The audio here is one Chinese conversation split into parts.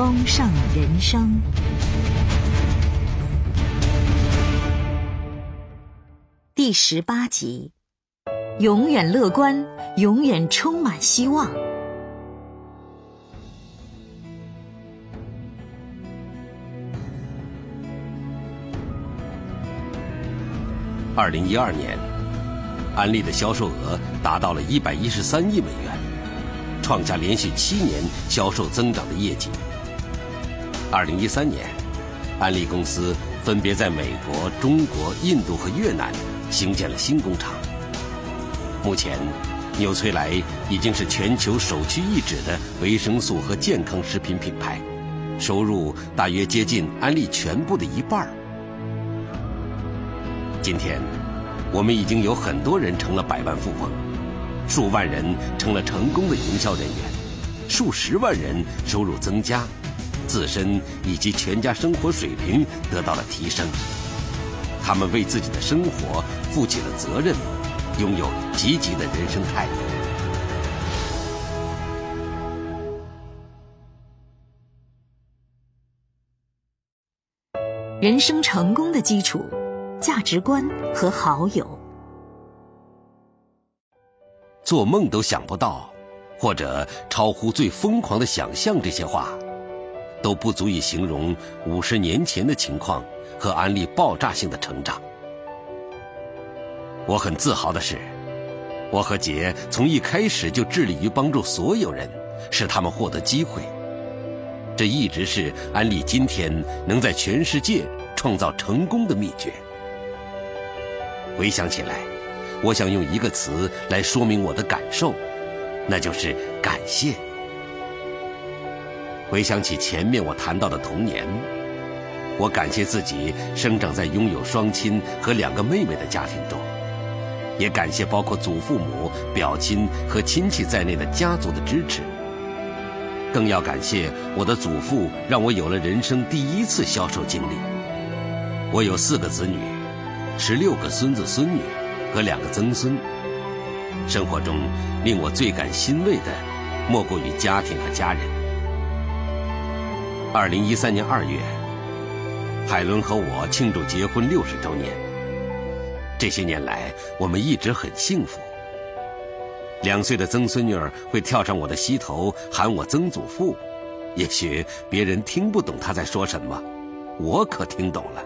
丰盛人生第十八集：永远乐观，永远充满希望。二零一二年，安利的销售额达到了一百一十三亿美元，创下连续七年销售增长的业绩。二零一三年，安利公司分别在美国、中国、印度和越南兴建了新工厂。目前，纽崔莱已经是全球首屈一指的维生素和健康食品品牌，收入大约接近安利全部的一半。今天，我们已经有很多人成了百万富翁，数万人成了成功的营销人员，数十万人收入增加。自身以及全家生活水平得到了提升，他们为自己的生活负起了责任，拥有积极的人生态度。人生成功的基础，价值观和好友。做梦都想不到，或者超乎最疯狂的想象，这些话。都不足以形容五十年前的情况和安利爆炸性的成长。我很自豪的是，我和杰从一开始就致力于帮助所有人，使他们获得机会。这一直是安利今天能在全世界创造成功的秘诀。回想起来，我想用一个词来说明我的感受，那就是感谢。回想起前面我谈到的童年，我感谢自己生长在拥有双亲和两个妹妹的家庭中，也感谢包括祖父母、表亲和亲戚在内的家族的支持，更要感谢我的祖父，让我有了人生第一次销售经历。我有四个子女，十六个孙子孙女和两个曾孙。生活中令我最感欣慰的，莫过于家庭和家人。二零一三年二月，海伦和我庆祝结婚六十周年。这些年来，我们一直很幸福。两岁的曾孙女儿会跳上我的膝头，喊我曾祖父。也许别人听不懂她在说什么，我可听懂了。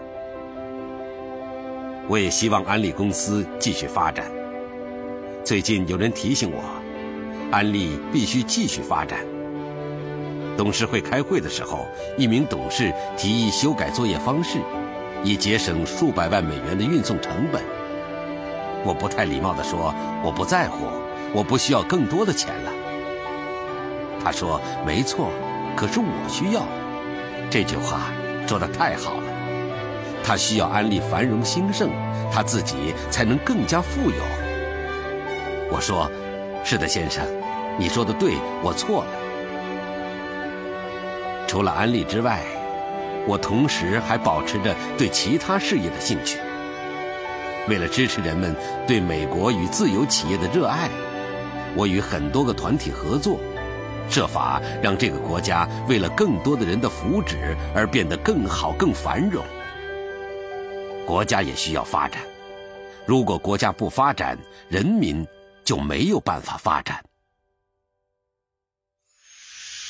我也希望安利公司继续发展。最近有人提醒我，安利必须继续发展。董事会开会的时候，一名董事提议修改作业方式，以节省数百万美元的运送成本。我不太礼貌地说：“我不在乎，我不需要更多的钱了。”他说：“没错，可是我需要。”这句话说的太好了。他需要安利繁荣兴盛，他自己才能更加富有。我说：“是的，先生，你说的对，我错了。”除了安利之外，我同时还保持着对其他事业的兴趣。为了支持人们对美国与自由企业的热爱，我与很多个团体合作，设法让这个国家为了更多的人的福祉而变得更好、更繁荣。国家也需要发展，如果国家不发展，人民就没有办法发展。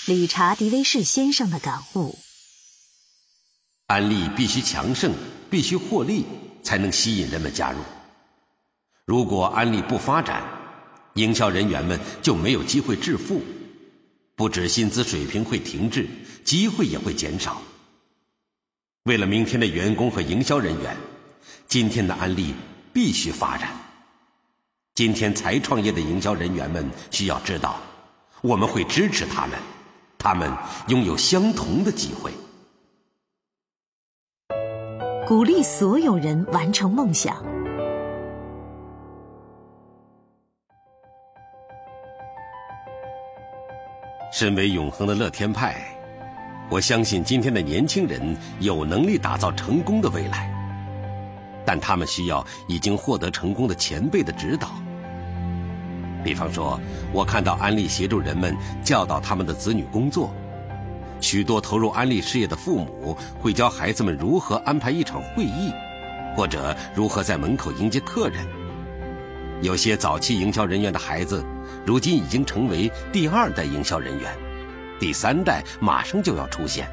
理查·迪威士先生的感悟：安利必须强盛，必须获利，才能吸引人们加入。如果安利不发展，营销人员们就没有机会致富，不止薪资水平会停滞，机会也会减少。为了明天的员工和营销人员，今天的安利必须发展。今天才创业的营销人员们需要知道，我们会支持他们。他们拥有相同的机会，鼓励所有人完成梦想。身为永恒的乐天派，我相信今天的年轻人有能力打造成功的未来，但他们需要已经获得成功的前辈的指导。比方说，我看到安利协助人们教导他们的子女工作，许多投入安利事业的父母会教孩子们如何安排一场会议，或者如何在门口迎接客人。有些早期营销人员的孩子，如今已经成为第二代营销人员，第三代马上就要出现。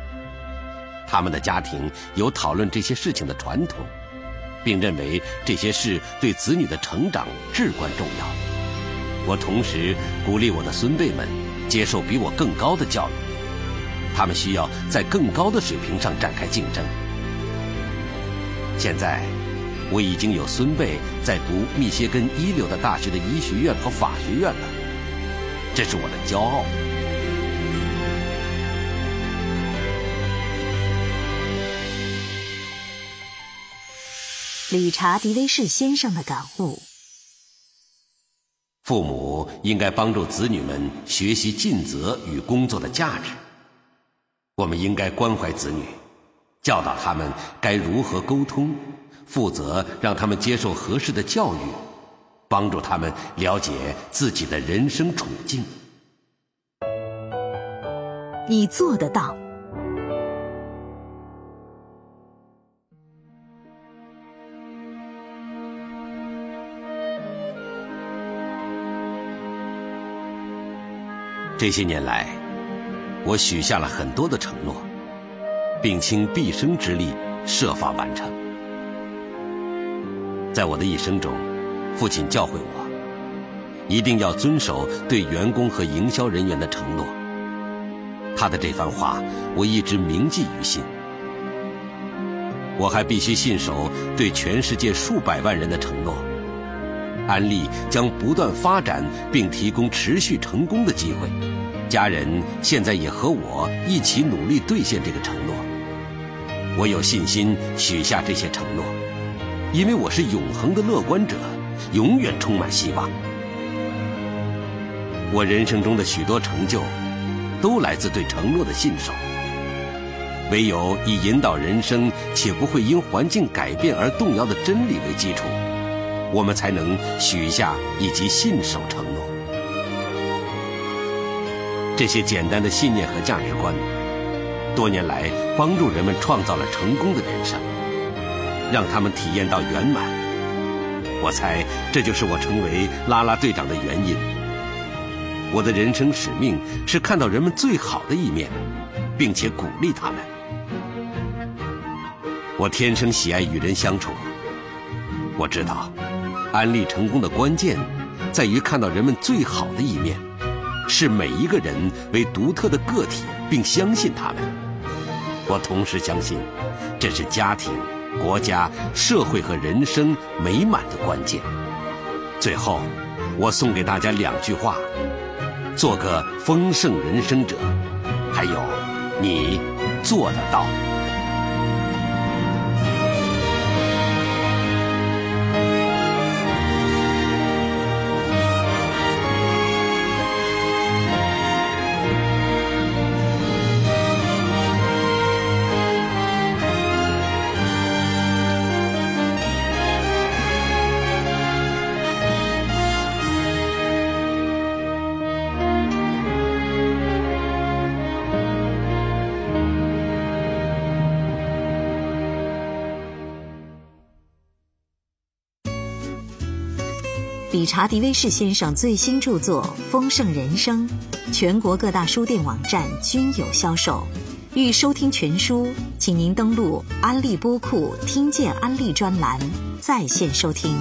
他们的家庭有讨论这些事情的传统，并认为这些事对子女的成长至关重要。我同时鼓励我的孙辈们接受比我更高的教育，他们需要在更高的水平上展开竞争。现在，我已经有孙辈在读密歇根一流的大学的医学院和法学院了，这是我的骄傲。理查·迪威士先生的感悟。父母应该帮助子女们学习尽责与工作的价值。我们应该关怀子女，教导他们该如何沟通，负责让他们接受合适的教育，帮助他们了解自己的人生处境。你做得到。这些年来，我许下了很多的承诺，并倾毕生之力设法完成。在我的一生中，父亲教会我，一定要遵守对员工和营销人员的承诺。他的这番话，我一直铭记于心。我还必须信守对全世界数百万人的承诺：安利将不断发展，并提供持续成功的机会。家人现在也和我一起努力兑现这个承诺。我有信心许下这些承诺，因为我是永恒的乐观者，永远充满希望。我人生中的许多成就，都来自对承诺的信守。唯有以引导人生且不会因环境改变而动摇的真理为基础，我们才能许下以及信守承诺。这些简单的信念和价值观，多年来帮助人们创造了成功的人生，让他们体验到圆满。我猜这就是我成为拉拉队长的原因。我的人生使命是看到人们最好的一面，并且鼓励他们。我天生喜爱与人相处。我知道，安利成功的关键在于看到人们最好的一面。视每一个人为独特的个体，并相信他们。我同时相信，这是家庭、国家、社会和人生美满的关键。最后，我送给大家两句话：做个丰盛人生者，还有，你做得到。理查·迪威士先生最新著作《丰盛人生》，全国各大书店网站均有销售。欲收听全书，请您登录安利播库听见安利专栏，在线收听。